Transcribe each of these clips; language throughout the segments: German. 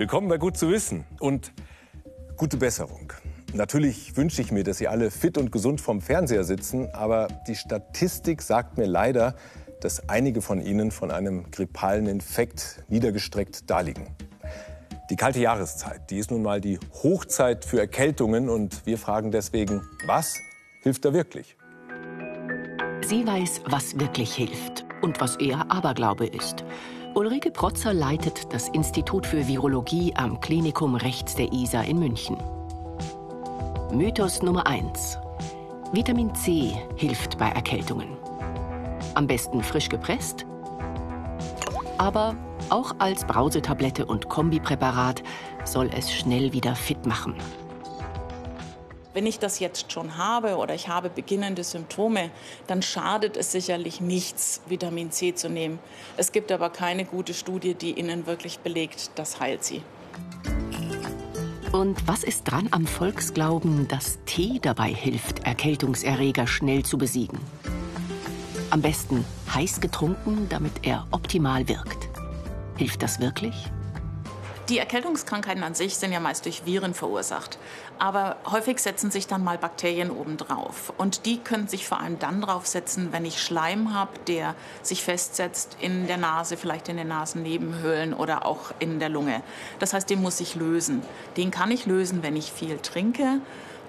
Willkommen bei Gut zu wissen und gute Besserung. Natürlich wünsche ich mir, dass Sie alle fit und gesund vorm Fernseher sitzen, aber die Statistik sagt mir leider, dass einige von Ihnen von einem grippalen Infekt niedergestreckt daliegen. Die kalte Jahreszeit, die ist nun mal die Hochzeit für Erkältungen und wir fragen deswegen, was hilft da wirklich? Sie weiß, was wirklich hilft und was eher Aberglaube ist. Ulrike Protzer leitet das Institut für Virologie am Klinikum rechts der Isar in München. Mythos Nummer 1. Vitamin C hilft bei Erkältungen. Am besten frisch gepresst, aber auch als Brausetablette und Kombipräparat soll es schnell wieder fit machen. Wenn ich das jetzt schon habe oder ich habe beginnende Symptome, dann schadet es sicherlich nichts, Vitamin C zu nehmen. Es gibt aber keine gute Studie, die Ihnen wirklich belegt, das heilt Sie. Und was ist dran am Volksglauben, dass Tee dabei hilft, Erkältungserreger schnell zu besiegen? Am besten heiß getrunken, damit er optimal wirkt. Hilft das wirklich? Die Erkältungskrankheiten an sich sind ja meist durch Viren verursacht. Aber häufig setzen sich dann mal Bakterien obendrauf. Und die können sich vor allem dann draufsetzen, wenn ich Schleim habe, der sich festsetzt in der Nase, vielleicht in den Nasennebenhöhlen oder auch in der Lunge. Das heißt, den muss ich lösen. Den kann ich lösen, wenn ich viel trinke.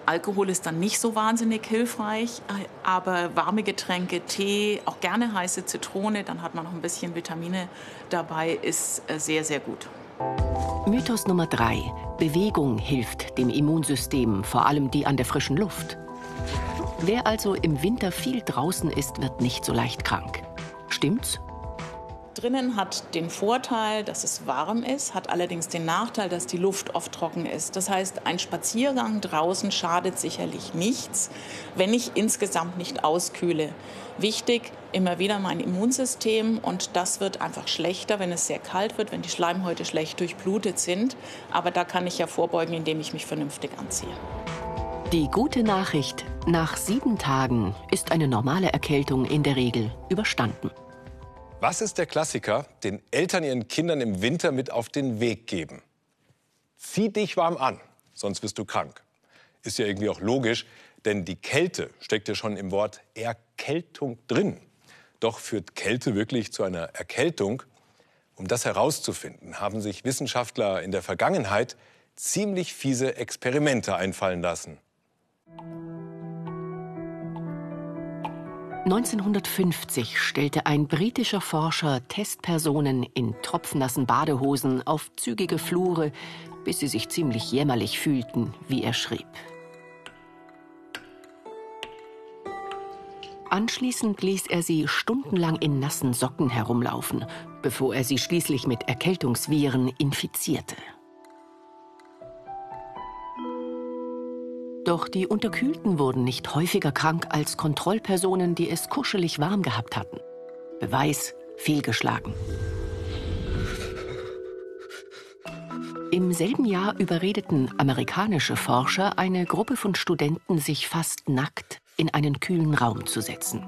Alkohol ist dann nicht so wahnsinnig hilfreich, aber warme Getränke, Tee, auch gerne heiße Zitrone, dann hat man noch ein bisschen Vitamine dabei, ist äh, sehr, sehr gut. Mythos Nummer 3. Bewegung hilft dem Immunsystem, vor allem die an der frischen Luft. Wer also im Winter viel draußen ist, wird nicht so leicht krank. Stimmt's? Drinnen hat den Vorteil, dass es warm ist, hat allerdings den Nachteil, dass die Luft oft trocken ist. Das heißt, ein Spaziergang draußen schadet sicherlich nichts, wenn ich insgesamt nicht auskühle. Wichtig, immer wieder mein Immunsystem und das wird einfach schlechter, wenn es sehr kalt wird, wenn die Schleimhäute schlecht durchblutet sind. Aber da kann ich ja vorbeugen, indem ich mich vernünftig anziehe. Die gute Nachricht, nach sieben Tagen ist eine normale Erkältung in der Regel überstanden. Was ist der Klassiker, den Eltern ihren Kindern im Winter mit auf den Weg geben? Zieh dich warm an, sonst wirst du krank. Ist ja irgendwie auch logisch, denn die Kälte steckt ja schon im Wort Erkältung drin. Doch führt Kälte wirklich zu einer Erkältung? Um das herauszufinden, haben sich Wissenschaftler in der Vergangenheit ziemlich fiese Experimente einfallen lassen. 1950 stellte ein britischer Forscher Testpersonen in tropfnassen Badehosen auf zügige Flure, bis sie sich ziemlich jämmerlich fühlten, wie er schrieb. Anschließend ließ er sie stundenlang in nassen Socken herumlaufen, bevor er sie schließlich mit Erkältungsviren infizierte. Doch die Unterkühlten wurden nicht häufiger krank als Kontrollpersonen, die es kuschelig warm gehabt hatten. Beweis fehlgeschlagen. Im selben Jahr überredeten amerikanische Forscher eine Gruppe von Studenten, sich fast nackt in einen kühlen Raum zu setzen.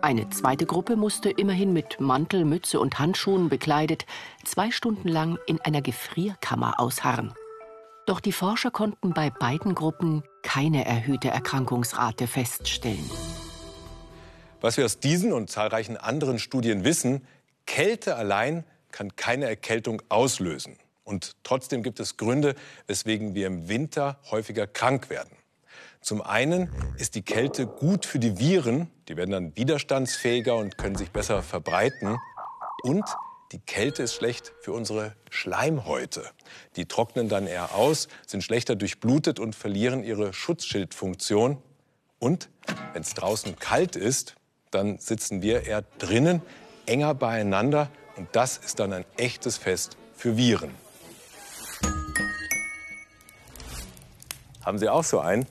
Eine zweite Gruppe musste immerhin mit Mantel, Mütze und Handschuhen bekleidet zwei Stunden lang in einer Gefrierkammer ausharren. Doch die Forscher konnten bei beiden Gruppen keine erhöhte Erkrankungsrate feststellen. Was wir aus diesen und zahlreichen anderen Studien wissen, Kälte allein kann keine Erkältung auslösen. Und trotzdem gibt es Gründe, weswegen wir im Winter häufiger krank werden. Zum einen ist die Kälte gut für die Viren, die werden dann widerstandsfähiger und können sich besser verbreiten. Und die Kälte ist schlecht für unsere Schleimhäute. Die trocknen dann eher aus, sind schlechter durchblutet und verlieren ihre Schutzschildfunktion. Und wenn es draußen kalt ist, dann sitzen wir eher drinnen, enger beieinander. Und das ist dann ein echtes Fest für Viren. Haben Sie auch so einen?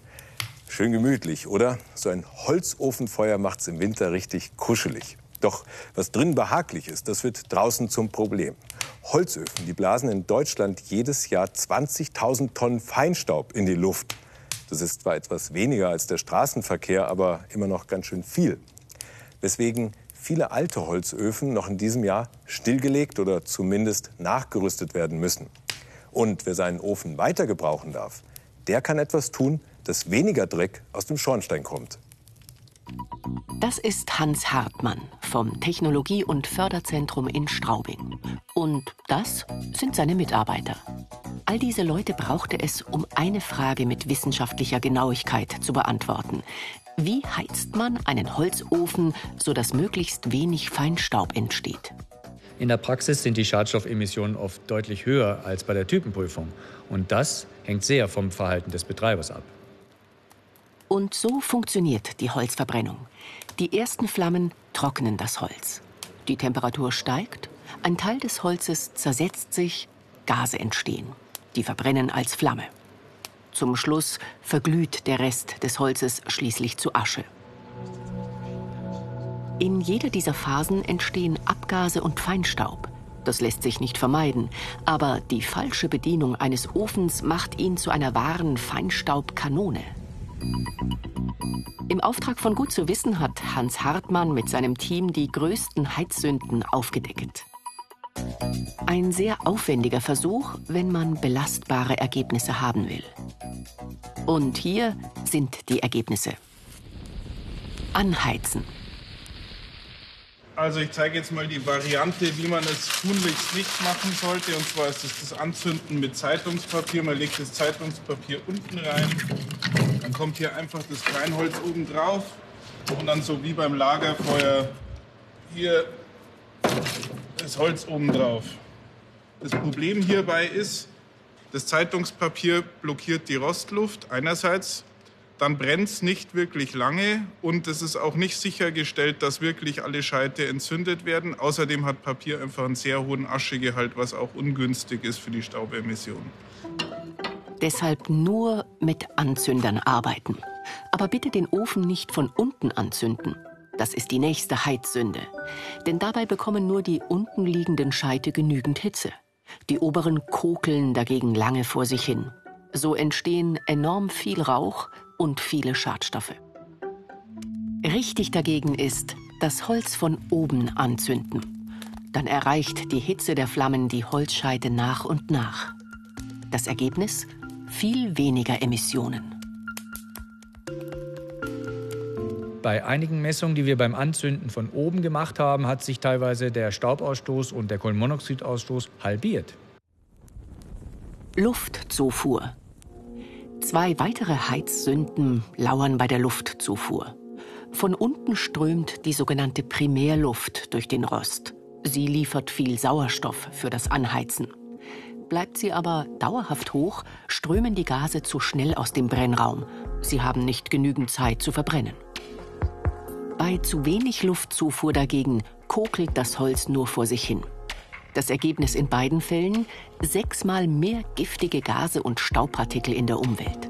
Schön gemütlich, oder? So ein Holzofenfeuer macht es im Winter richtig kuschelig. Doch was drin behaglich ist, das wird draußen zum Problem. Holzöfen, die blasen in Deutschland jedes Jahr 20.000 Tonnen Feinstaub in die Luft. Das ist zwar etwas weniger als der Straßenverkehr, aber immer noch ganz schön viel. Weswegen viele alte Holzöfen noch in diesem Jahr stillgelegt oder zumindest nachgerüstet werden müssen. Und wer seinen Ofen weiter gebrauchen darf, der kann etwas tun, dass weniger Dreck aus dem Schornstein kommt. Das ist Hans Hartmann vom Technologie- und Förderzentrum in Straubing. Und das sind seine Mitarbeiter. All diese Leute brauchte es, um eine Frage mit wissenschaftlicher Genauigkeit zu beantworten. Wie heizt man einen Holzofen, sodass möglichst wenig Feinstaub entsteht? In der Praxis sind die Schadstoffemissionen oft deutlich höher als bei der Typenprüfung. Und das hängt sehr vom Verhalten des Betreibers ab. Und so funktioniert die Holzverbrennung. Die ersten Flammen trocknen das Holz. Die Temperatur steigt, ein Teil des Holzes zersetzt sich, Gase entstehen. Die verbrennen als Flamme. Zum Schluss verglüht der Rest des Holzes schließlich zu Asche. In jeder dieser Phasen entstehen Abgase und Feinstaub. Das lässt sich nicht vermeiden, aber die falsche Bedienung eines Ofens macht ihn zu einer wahren Feinstaubkanone. Im Auftrag von Gut zu wissen hat Hans Hartmann mit seinem Team die größten Heizsünden aufgedeckt. Ein sehr aufwendiger Versuch, wenn man belastbare Ergebnisse haben will. Und hier sind die Ergebnisse. Anheizen. Also ich zeige jetzt mal die Variante, wie man es tunlichst nicht machen sollte. Und zwar ist es das Anzünden mit Zeitungspapier. Man legt das Zeitungspapier unten rein. Dann kommt hier einfach das Kleinholz oben drauf. Und dann so wie beim Lagerfeuer hier das Holz oben drauf. Das Problem hierbei ist, das Zeitungspapier blockiert die Rostluft einerseits, dann brennt es nicht wirklich lange und es ist auch nicht sichergestellt, dass wirklich alle Scheite entzündet werden. Außerdem hat Papier einfach einen sehr hohen Aschegehalt, was auch ungünstig ist für die Staubemissionen. Deshalb nur mit Anzündern arbeiten. Aber bitte den Ofen nicht von unten anzünden. Das ist die nächste Heizsünde. Denn dabei bekommen nur die unten liegenden Scheite genügend Hitze. Die oberen kokeln dagegen lange vor sich hin. So entstehen enorm viel Rauch und viele Schadstoffe. Richtig dagegen ist, das Holz von oben anzünden. Dann erreicht die Hitze der Flammen die Holzscheite nach und nach. Das Ergebnis? Viel weniger Emissionen. Bei einigen Messungen, die wir beim Anzünden von oben gemacht haben, hat sich teilweise der Staubausstoß und der Kohlenmonoxidausstoß halbiert. Luftzufuhr. Zwei weitere Heizsünden lauern bei der Luftzufuhr. Von unten strömt die sogenannte Primärluft durch den Rost. Sie liefert viel Sauerstoff für das Anheizen. Bleibt sie aber dauerhaft hoch, strömen die Gase zu schnell aus dem Brennraum. Sie haben nicht genügend Zeit zu verbrennen. Bei zu wenig Luftzufuhr dagegen kokelt das Holz nur vor sich hin. Das Ergebnis in beiden Fällen sechsmal mehr giftige Gase und Staubpartikel in der Umwelt.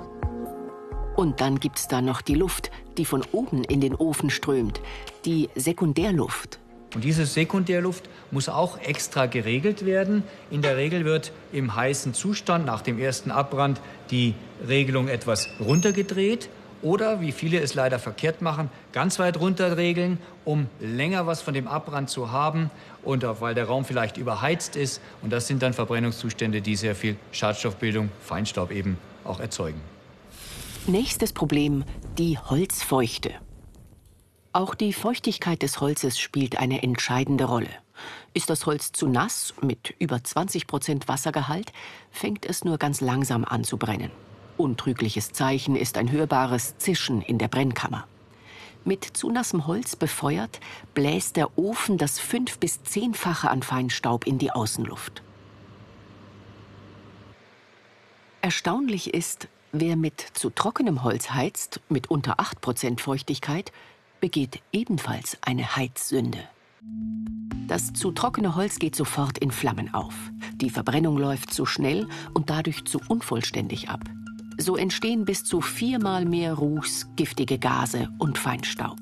Und dann gibt's da noch die Luft, die von oben in den Ofen strömt, die Sekundärluft. Und diese Sekundärluft muss auch extra geregelt werden. In der Regel wird im heißen Zustand nach dem ersten Abbrand die Regelung etwas runtergedreht oder, wie viele es leider verkehrt machen, ganz weit runter regeln, um länger was von dem Abbrand zu haben und auch weil der Raum vielleicht überheizt ist. Und das sind dann Verbrennungszustände, die sehr viel Schadstoffbildung, Feinstaub eben auch erzeugen. Nächstes Problem, die Holzfeuchte. Auch die Feuchtigkeit des Holzes spielt eine entscheidende Rolle. Ist das Holz zu nass, mit über 20 Prozent Wassergehalt, fängt es nur ganz langsam an zu brennen. Untrügliches Zeichen ist ein hörbares Zischen in der Brennkammer. Mit zu nassem Holz befeuert, bläst der Ofen das fünf- bis zehnfache an Feinstaub in die Außenluft. Erstaunlich ist, wer mit zu trockenem Holz heizt, mit unter 8% Feuchtigkeit, begeht ebenfalls eine Heizsünde. Das zu trockene Holz geht sofort in Flammen auf. Die Verbrennung läuft zu schnell und dadurch zu unvollständig ab. So entstehen bis zu viermal mehr Ruß, giftige Gase und Feinstaub.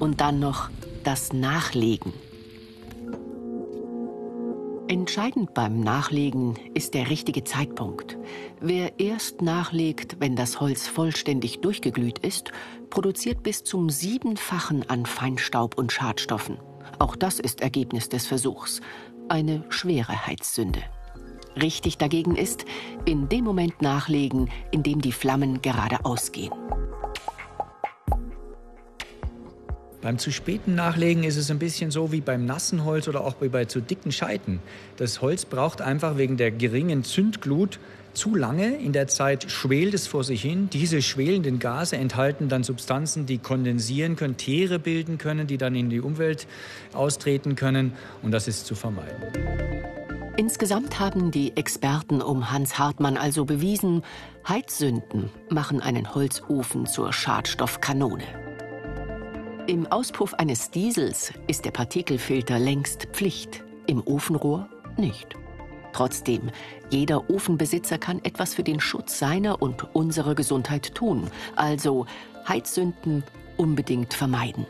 Und dann noch das Nachlegen. Entscheidend beim Nachlegen ist der richtige Zeitpunkt. Wer erst nachlegt, wenn das Holz vollständig durchgeglüht ist, produziert bis zum siebenfachen an Feinstaub und Schadstoffen. Auch das ist Ergebnis des Versuchs. eine schwere Heizsünde. Richtig dagegen ist, in dem Moment nachlegen, in dem die Flammen gerade ausgehen. Beim zu späten Nachlegen ist es ein bisschen so wie beim nassen Holz oder auch bei zu dicken Scheiten. Das Holz braucht einfach wegen der geringen Zündglut zu lange. In der Zeit schwelt es vor sich hin. Diese schwelenden Gase enthalten dann Substanzen, die kondensieren können, Teere bilden können, die dann in die Umwelt austreten können. Und das ist zu vermeiden. Insgesamt haben die Experten um Hans Hartmann also bewiesen, Heizsünden machen einen Holzofen zur Schadstoffkanone. Im Auspuff eines Diesels ist der Partikelfilter längst Pflicht, im Ofenrohr nicht. Trotzdem, jeder Ofenbesitzer kann etwas für den Schutz seiner und unserer Gesundheit tun. Also Heizsünden unbedingt vermeiden.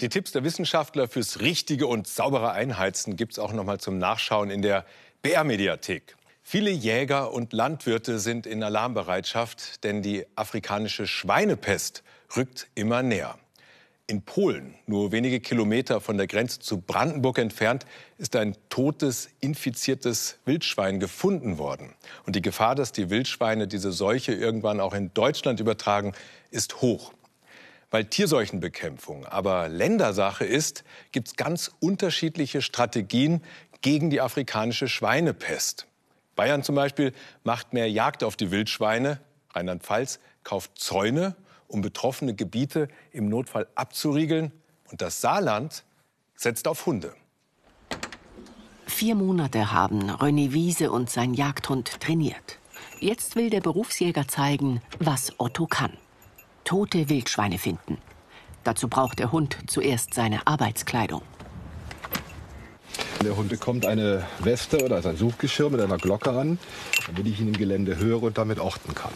Die Tipps der Wissenschaftler fürs richtige und saubere Einheizen gibt es auch noch mal zum Nachschauen in der BR-Mediathek. Viele Jäger und Landwirte sind in Alarmbereitschaft, denn die afrikanische Schweinepest rückt immer näher. In Polen, nur wenige Kilometer von der Grenze zu Brandenburg entfernt, ist ein totes, infiziertes Wildschwein gefunden worden. Und die Gefahr, dass die Wildschweine diese Seuche irgendwann auch in Deutschland übertragen, ist hoch. Weil Tierseuchenbekämpfung aber Ländersache ist, gibt es ganz unterschiedliche Strategien gegen die afrikanische Schweinepest. Bayern zum Beispiel macht mehr Jagd auf die Wildschweine. Rheinland-Pfalz kauft Zäune um betroffene Gebiete im Notfall abzuriegeln. Und das Saarland setzt auf Hunde. Vier Monate haben René Wiese und sein Jagdhund trainiert. Jetzt will der Berufsjäger zeigen, was Otto kann. Tote Wildschweine finden. Dazu braucht der Hund zuerst seine Arbeitskleidung. Der Hund bekommt eine Weste oder ein Suchgeschirr mit einer Glocke an, damit ich ihn im Gelände höre und damit orten kann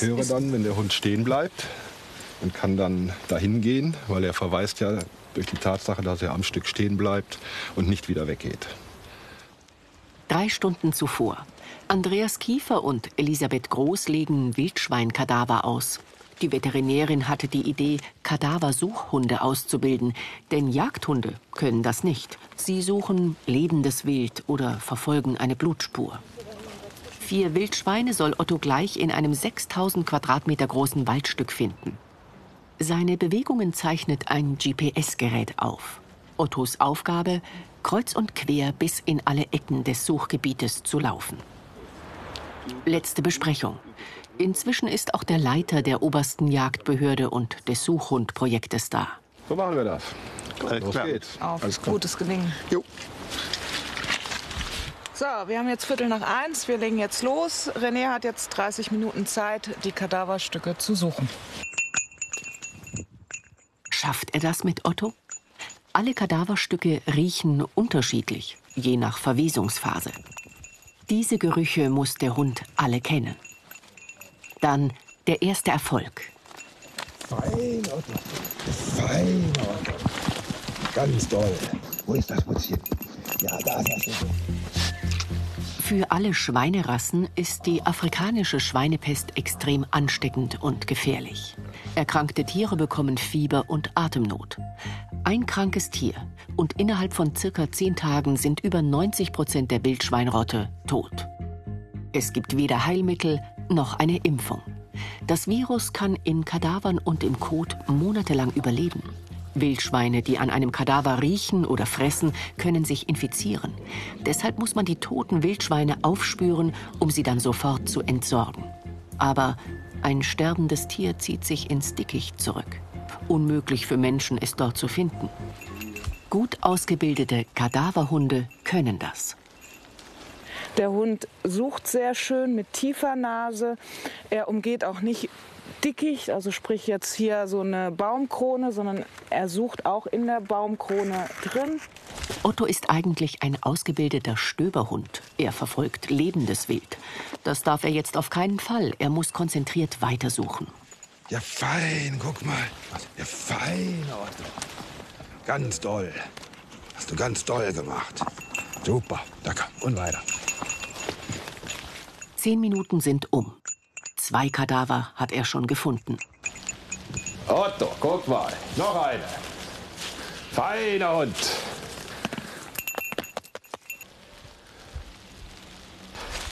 höre dann, wenn der Hund stehen bleibt und kann dann dahin gehen, weil er verweist ja durch die Tatsache, dass er am Stück stehen bleibt und nicht wieder weggeht. Drei Stunden zuvor. Andreas Kiefer und Elisabeth Groß legen Wildschweinkadaver aus. Die Veterinärin hatte die Idee, Kadaversuchhunde auszubilden, denn Jagdhunde können das nicht. Sie suchen lebendes Wild oder verfolgen eine Blutspur vier Wildschweine soll Otto gleich in einem 6000 Quadratmeter großen Waldstück finden. Seine Bewegungen zeichnet ein GPS-Gerät auf. Ottos Aufgabe, kreuz und quer bis in alle Ecken des Suchgebietes zu laufen. Letzte Besprechung. Inzwischen ist auch der Leiter der obersten Jagdbehörde und des Suchhundprojektes da. So machen wir das. Los geht's. Auf Alles gutes Gelingen. Jo. So, wir haben jetzt Viertel nach eins. Wir legen jetzt los. René hat jetzt 30 Minuten Zeit, die Kadaverstücke zu suchen. Schafft er das mit Otto? Alle Kadaverstücke riechen unterschiedlich, je nach Verwesungsphase. Diese Gerüche muss der Hund alle kennen. Dann der erste Erfolg. Fein, Otto. Fein, Otto. Ganz toll. Wo ist das Mutzchen? Ja, da ist das. Für alle Schweinerassen ist die afrikanische Schweinepest extrem ansteckend und gefährlich. Erkrankte Tiere bekommen Fieber und Atemnot. Ein krankes Tier und innerhalb von circa zehn Tagen sind über 90 Prozent der Wildschweinrotte tot. Es gibt weder Heilmittel noch eine Impfung. Das Virus kann in Kadavern und im Kot monatelang überleben. Wildschweine, die an einem Kadaver riechen oder fressen, können sich infizieren. Deshalb muss man die toten Wildschweine aufspüren, um sie dann sofort zu entsorgen. Aber ein sterbendes Tier zieht sich ins Dickicht zurück. Unmöglich für Menschen, es dort zu finden. Gut ausgebildete Kadaverhunde können das. Der Hund sucht sehr schön mit tiefer Nase. Er umgeht auch nicht Dickicht, also sprich jetzt hier so eine Baumkrone, sondern er sucht auch in der Baumkrone drin. Otto ist eigentlich ein ausgebildeter Stöberhund. Er verfolgt lebendes Wild. Das darf er jetzt auf keinen Fall. Er muss konzentriert weitersuchen. Ja, fein, guck mal. Ja, fein, Otto. Ganz toll. Hast du ganz toll gemacht. Super, danke. Und weiter. Zehn Minuten sind um. Zwei Kadaver hat er schon gefunden. Otto, guck mal, noch eine. Feiner Hund.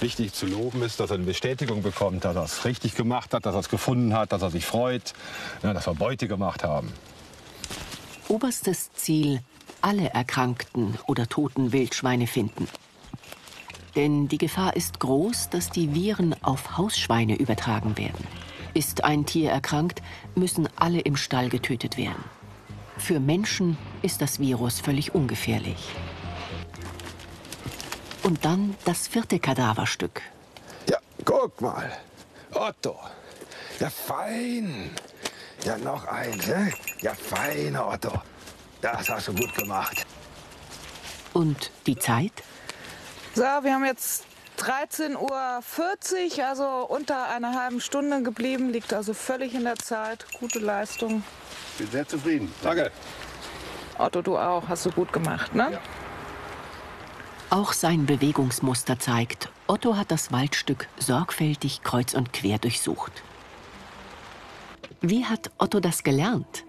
Wichtig zu loben ist, dass er eine Bestätigung bekommt, dass er es richtig gemacht hat, dass er es gefunden hat, dass er sich freut, dass wir Beute gemacht haben. Oberstes Ziel, alle erkrankten oder toten Wildschweine finden. Denn die Gefahr ist groß, dass die Viren auf Hausschweine übertragen werden. Ist ein Tier erkrankt, müssen alle im Stall getötet werden. Für Menschen ist das Virus völlig ungefährlich. Und dann das vierte Kadaverstück. Ja, guck mal. Otto. Ja, fein. Ja, noch eins, ne? Ja, fein, Otto. Das hast du gut gemacht. Und die Zeit? So, wir haben jetzt 13.40 Uhr, also unter einer halben Stunde geblieben, liegt also völlig in der Zeit. Gute Leistung. Bin sehr zufrieden. Danke. Otto, du auch. Hast du gut gemacht, ne? Ja. Auch sein Bewegungsmuster zeigt, Otto hat das Waldstück sorgfältig kreuz und quer durchsucht. Wie hat Otto das gelernt?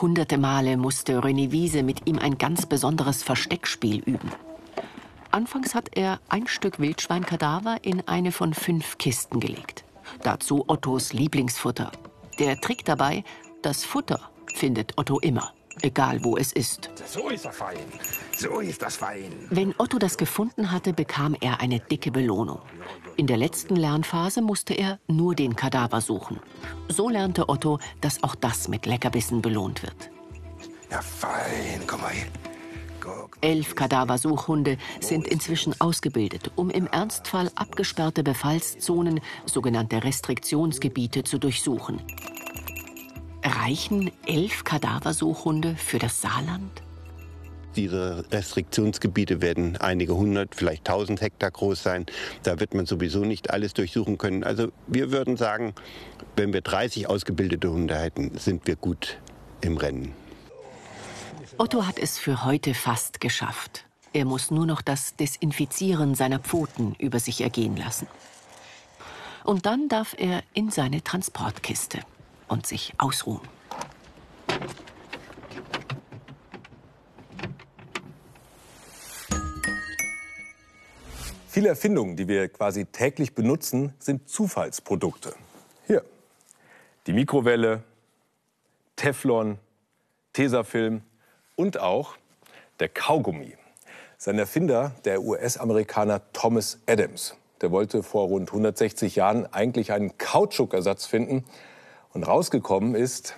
Hunderte Male musste René Wiese mit ihm ein ganz besonderes Versteckspiel üben. Anfangs hat er ein Stück Wildschweinkadaver in eine von fünf Kisten gelegt. Dazu Ottos Lieblingsfutter. Der Trick dabei, das Futter findet Otto immer, egal wo es ist. So ist er fein. So ist das fein. Wenn Otto das gefunden hatte, bekam er eine dicke Belohnung. In der letzten Lernphase musste er nur den Kadaver suchen. So lernte Otto, dass auch das mit Leckerbissen belohnt wird. Ja, fein. Komm mal hier. Elf Kadaversuchhunde sind inzwischen ausgebildet, um im Ernstfall abgesperrte Befallszonen, sogenannte Restriktionsgebiete, zu durchsuchen. Reichen elf Kadaversuchhunde für das Saarland? Diese Restriktionsgebiete werden einige hundert, vielleicht tausend Hektar groß sein. Da wird man sowieso nicht alles durchsuchen können. Also wir würden sagen, wenn wir 30 ausgebildete Hunde hätten, sind wir gut im Rennen. Otto hat es für heute fast geschafft. Er muss nur noch das Desinfizieren seiner Pfoten über sich ergehen lassen. Und dann darf er in seine Transportkiste und sich ausruhen. Viele Erfindungen, die wir quasi täglich benutzen, sind Zufallsprodukte. Hier, die Mikrowelle, Teflon, Tesafilm und auch der Kaugummi. Sein Erfinder, der US-Amerikaner Thomas Adams, der wollte vor rund 160 Jahren eigentlich einen Kautschukersatz finden. Und rausgekommen ist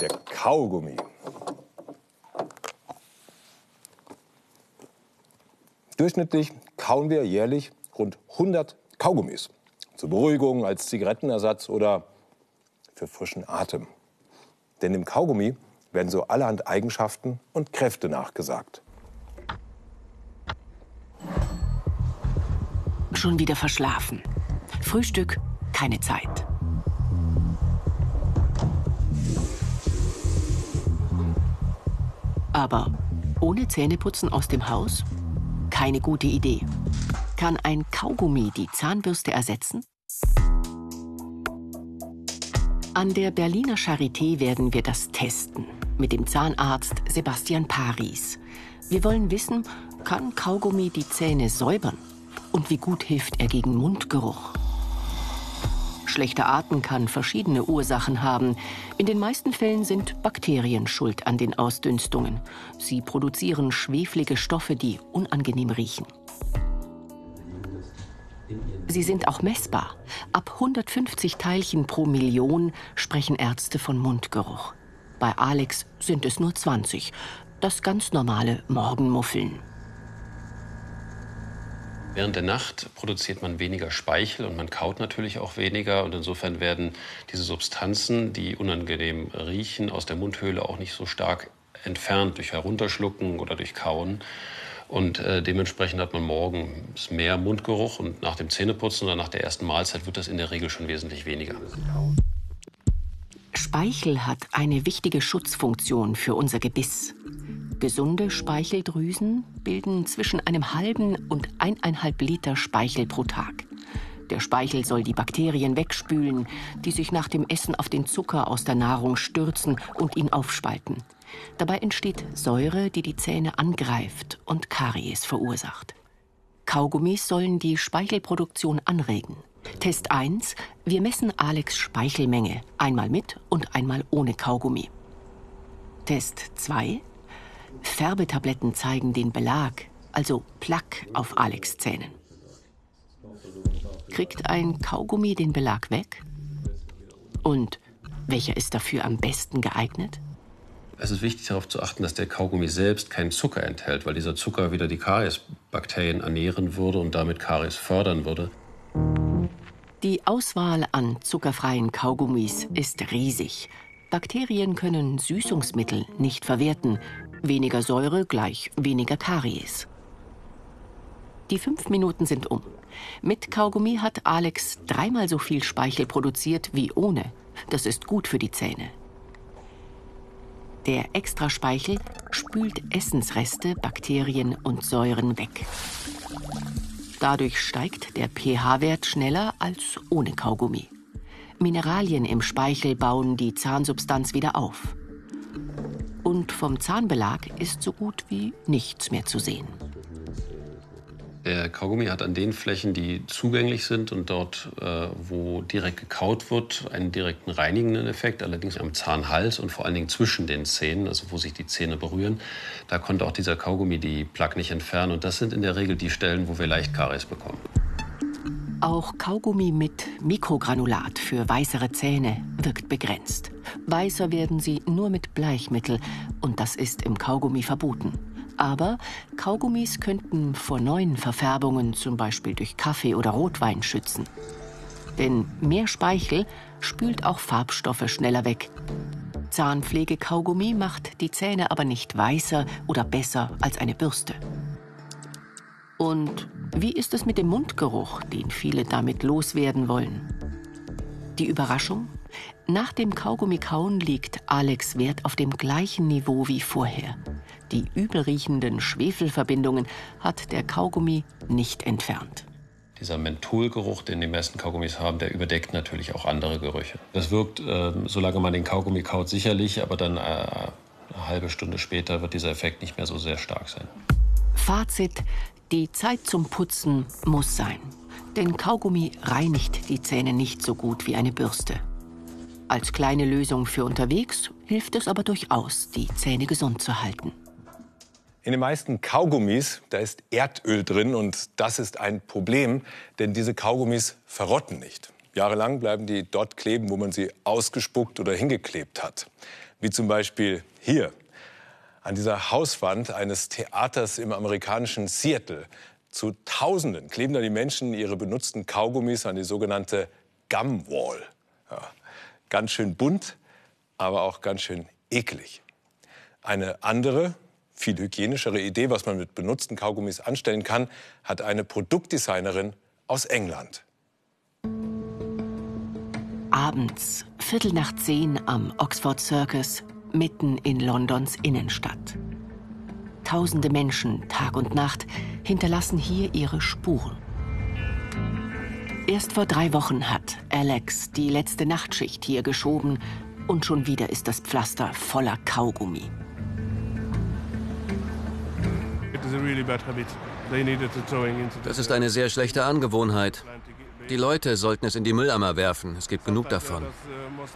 der Kaugummi. Durchschnittlich kauen wir jährlich rund 100 Kaugummis. Zur Beruhigung, als Zigarettenersatz oder für frischen Atem. Denn im Kaugummi werden so allerhand Eigenschaften und Kräfte nachgesagt. Schon wieder verschlafen. Frühstück, keine Zeit. Aber ohne Zähneputzen aus dem Haus? Keine gute Idee. Kann ein Kaugummi die Zahnbürste ersetzen? An der Berliner Charité werden wir das testen. Mit dem Zahnarzt Sebastian Paris. Wir wollen wissen, kann Kaugummi die Zähne säubern? Und wie gut hilft er gegen Mundgeruch? Schlechter Atem kann verschiedene Ursachen haben. In den meisten Fällen sind Bakterien schuld an den Ausdünstungen. Sie produzieren schweflige Stoffe, die unangenehm riechen. Sie sind auch messbar. Ab 150 Teilchen pro Million sprechen Ärzte von Mundgeruch. Bei Alex sind es nur 20. Das ganz normale Morgenmuffeln. Während der Nacht produziert man weniger Speichel und man kaut natürlich auch weniger. Und insofern werden diese Substanzen, die unangenehm riechen, aus der Mundhöhle auch nicht so stark entfernt durch Herunterschlucken oder durch Kauen. Und äh, dementsprechend hat man morgens mehr Mundgeruch und nach dem Zähneputzen oder nach der ersten Mahlzeit wird das in der Regel schon wesentlich weniger. Speichel hat eine wichtige Schutzfunktion für unser Gebiss. Gesunde Speicheldrüsen bilden zwischen einem halben und eineinhalb Liter Speichel pro Tag. Der Speichel soll die Bakterien wegspülen, die sich nach dem Essen auf den Zucker aus der Nahrung stürzen und ihn aufspalten. Dabei entsteht Säure, die die Zähne angreift und Karies verursacht. Kaugummis sollen die Speichelproduktion anregen. Test 1. Wir messen Alex Speichelmenge, einmal mit und einmal ohne Kaugummi. Test 2. Färbetabletten zeigen den Belag, also Plaque auf Alex Zähnen. Kriegt ein Kaugummi den Belag weg? Und welcher ist dafür am besten geeignet? Es ist wichtig darauf zu achten, dass der Kaugummi selbst keinen Zucker enthält, weil dieser Zucker wieder die Kariesbakterien ernähren würde und damit Karies fördern würde. Die Auswahl an zuckerfreien Kaugummis ist riesig. Bakterien können Süßungsmittel nicht verwerten. Weniger Säure gleich weniger Karies. Die fünf Minuten sind um. Mit Kaugummi hat Alex dreimal so viel Speichel produziert wie ohne. Das ist gut für die Zähne. Der Extraspeichel spült Essensreste, Bakterien und Säuren weg. Dadurch steigt der pH-Wert schneller als ohne Kaugummi. Mineralien im Speichel bauen die Zahnsubstanz wieder auf. Und vom Zahnbelag ist so gut wie nichts mehr zu sehen. Der Kaugummi hat an den Flächen, die zugänglich sind und dort, äh, wo direkt gekaut wird, einen direkten reinigenden Effekt, allerdings am Zahnhals und vor allen Dingen zwischen den Zähnen, also wo sich die Zähne berühren. Da konnte auch dieser Kaugummi die Plaque nicht entfernen und das sind in der Regel die Stellen, wo wir leicht Karies bekommen. Auch Kaugummi mit Mikrogranulat für weißere Zähne wirkt begrenzt. Weißer werden sie nur mit Bleichmittel und das ist im Kaugummi verboten. Aber Kaugummis könnten vor neuen Verfärbungen, zum Beispiel durch Kaffee oder Rotwein, schützen. Denn mehr Speichel spült auch Farbstoffe schneller weg. Zahnpflege-Kaugummi macht die Zähne aber nicht weißer oder besser als eine Bürste. Und wie ist es mit dem Mundgeruch, den viele damit loswerden wollen? Die Überraschung? Nach dem Kaugummi-Kauen liegt Alex Wert auf dem gleichen Niveau wie vorher. Die übelriechenden Schwefelverbindungen hat der Kaugummi nicht entfernt. Dieser Mentholgeruch, den die meisten Kaugummis haben, der überdeckt natürlich auch andere Gerüche. Das wirkt, äh, solange man den Kaugummi kaut, sicherlich, aber dann äh, eine halbe Stunde später wird dieser Effekt nicht mehr so sehr stark sein. Fazit: Die Zeit zum Putzen muss sein. Denn Kaugummi reinigt die Zähne nicht so gut wie eine Bürste. Als kleine Lösung für unterwegs hilft es aber durchaus, die Zähne gesund zu halten. In den meisten Kaugummis, da ist Erdöl drin und das ist ein Problem, denn diese Kaugummis verrotten nicht. Jahrelang bleiben die dort kleben, wo man sie ausgespuckt oder hingeklebt hat. Wie zum Beispiel hier an dieser Hauswand eines Theaters im amerikanischen Seattle. Zu Tausenden kleben da die Menschen ihre benutzten Kaugummis an die sogenannte Gumwall. Ja, ganz schön bunt, aber auch ganz schön eklig. Eine andere, viel hygienischere Idee, was man mit benutzten Kaugummis anstellen kann, hat eine Produktdesignerin aus England. Abends, Viertel nach zehn am Oxford Circus, mitten in Londons Innenstadt. Tausende Menschen, Tag und Nacht, hinterlassen hier ihre Spuren. Erst vor drei Wochen hat Alex die letzte Nachtschicht hier geschoben und schon wieder ist das Pflaster voller Kaugummi. Das ist eine sehr schlechte Angewohnheit. Die Leute sollten es in die Mülleimer werfen. Es gibt genug davon.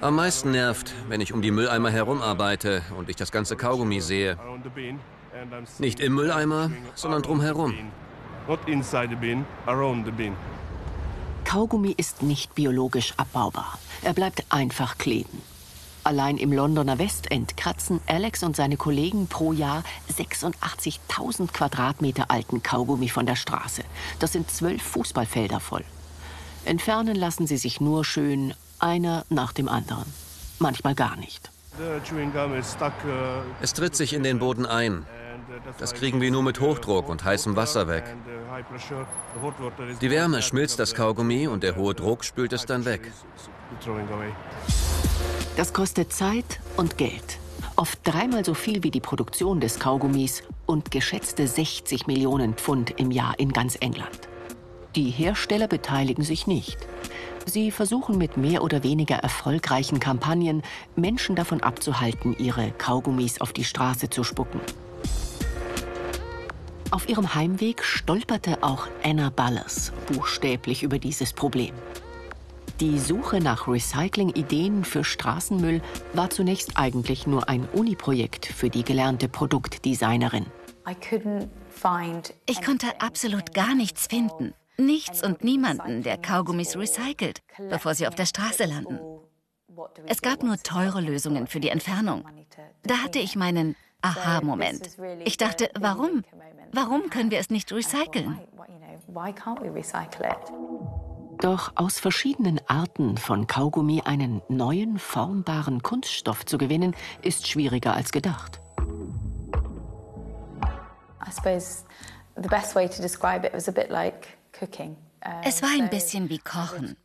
Am meisten nervt, wenn ich um die Mülleimer herum arbeite und ich das ganze Kaugummi sehe. Nicht im Mülleimer, sondern drumherum. Kaugummi ist nicht biologisch abbaubar. Er bleibt einfach kleben. Allein im Londoner Westend kratzen Alex und seine Kollegen pro Jahr 86.000 Quadratmeter alten Kaugummi von der Straße. Das sind zwölf Fußballfelder voll. Entfernen lassen sie sich nur schön, einer nach dem anderen. Manchmal gar nicht. Es tritt sich in den Boden ein. Das kriegen wir nur mit Hochdruck und heißem Wasser weg. Die Wärme schmilzt das Kaugummi und der hohe Druck spült es dann weg. Das kostet Zeit und Geld. Oft dreimal so viel wie die Produktion des Kaugummis und geschätzte 60 Millionen Pfund im Jahr in ganz England. Die Hersteller beteiligen sich nicht. Sie versuchen mit mehr oder weniger erfolgreichen Kampagnen, Menschen davon abzuhalten, ihre Kaugummis auf die Straße zu spucken. Auf ihrem Heimweg stolperte auch Anna Ballas buchstäblich über dieses Problem. Die Suche nach Recycling-Ideen für Straßenmüll war zunächst eigentlich nur ein Uni-Projekt für die gelernte Produktdesignerin. Ich konnte absolut gar nichts finden. Nichts und niemanden, der Kaugummis recycelt, bevor sie auf der Straße landen. Es gab nur teure Lösungen für die Entfernung. Da hatte ich meinen Aha-Moment. Ich dachte, warum? Warum können wir es nicht recyceln? Doch aus verschiedenen Arten von Kaugummi einen neuen, formbaren Kunststoff zu gewinnen, ist schwieriger als gedacht. Es war ein bisschen wie Kochen.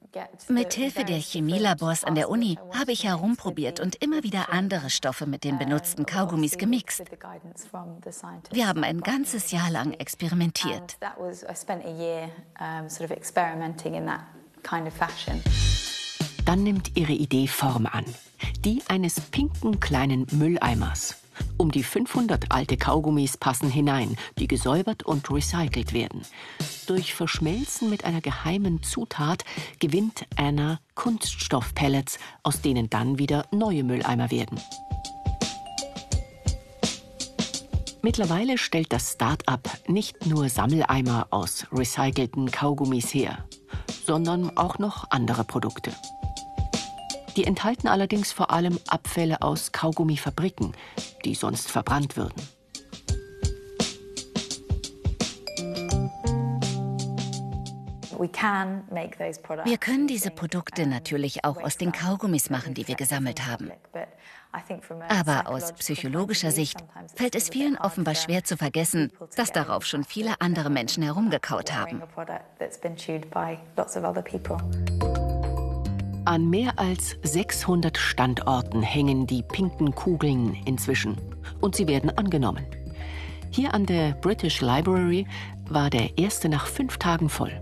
Mit Hilfe der Chemielabors an der Uni habe ich herumprobiert und immer wieder andere Stoffe mit den benutzten Kaugummis gemixt. Wir haben ein ganzes Jahr lang experimentiert. Dann nimmt ihre Idee Form an. Die eines pinken kleinen Mülleimers. Um die 500 alte Kaugummis passen hinein, die gesäubert und recycelt werden. Durch Verschmelzen mit einer geheimen Zutat gewinnt Anna Kunststoffpellets, aus denen dann wieder neue Mülleimer werden. Mittlerweile stellt das Start-up nicht nur Sammeleimer aus recycelten Kaugummis her, sondern auch noch andere Produkte. Die enthalten allerdings vor allem Abfälle aus Kaugummifabriken, die sonst verbrannt würden. Wir können diese Produkte natürlich auch aus den Kaugummis machen, die wir gesammelt haben. Aber aus psychologischer Sicht fällt es vielen offenbar schwer zu vergessen, dass darauf schon viele andere Menschen herumgekaut haben. An mehr als 600 Standorten hängen die pinken Kugeln inzwischen und sie werden angenommen. Hier an der British Library war der erste nach fünf Tagen voll.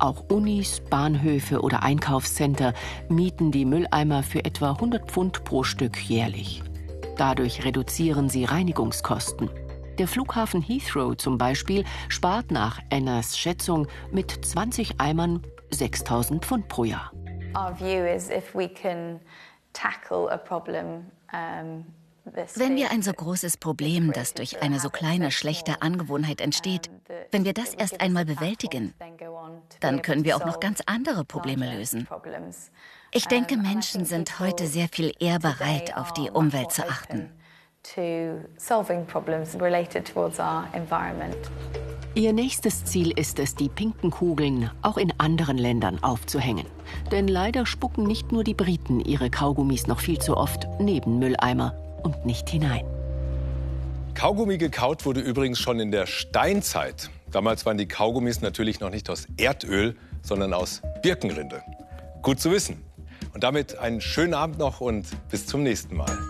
Auch Unis, Bahnhöfe oder Einkaufscenter mieten die Mülleimer für etwa 100 Pfund pro Stück jährlich. Dadurch reduzieren sie Reinigungskosten. Der Flughafen Heathrow zum Beispiel spart nach Annas Schätzung mit 20 Eimern 6000 Pfund pro Jahr. Our view is if we can tackle a problem um, wenn wir ein so großes Problem, das durch eine so kleine schlechte Angewohnheit entsteht, wenn wir das erst einmal bewältigen, dann können wir auch noch ganz andere Probleme lösen. Ich denke, Menschen sind heute sehr viel eher bereit, auf die Umwelt zu achten. Ihr nächstes Ziel ist es, die pinken Kugeln auch in anderen Ländern aufzuhängen. Denn leider spucken nicht nur die Briten ihre Kaugummis noch viel zu oft neben Mülleimer und nicht hinein. Kaugummi gekaut wurde übrigens schon in der Steinzeit. Damals waren die Kaugummis natürlich noch nicht aus Erdöl, sondern aus Birkenrinde. Gut zu wissen. Und damit einen schönen Abend noch und bis zum nächsten Mal.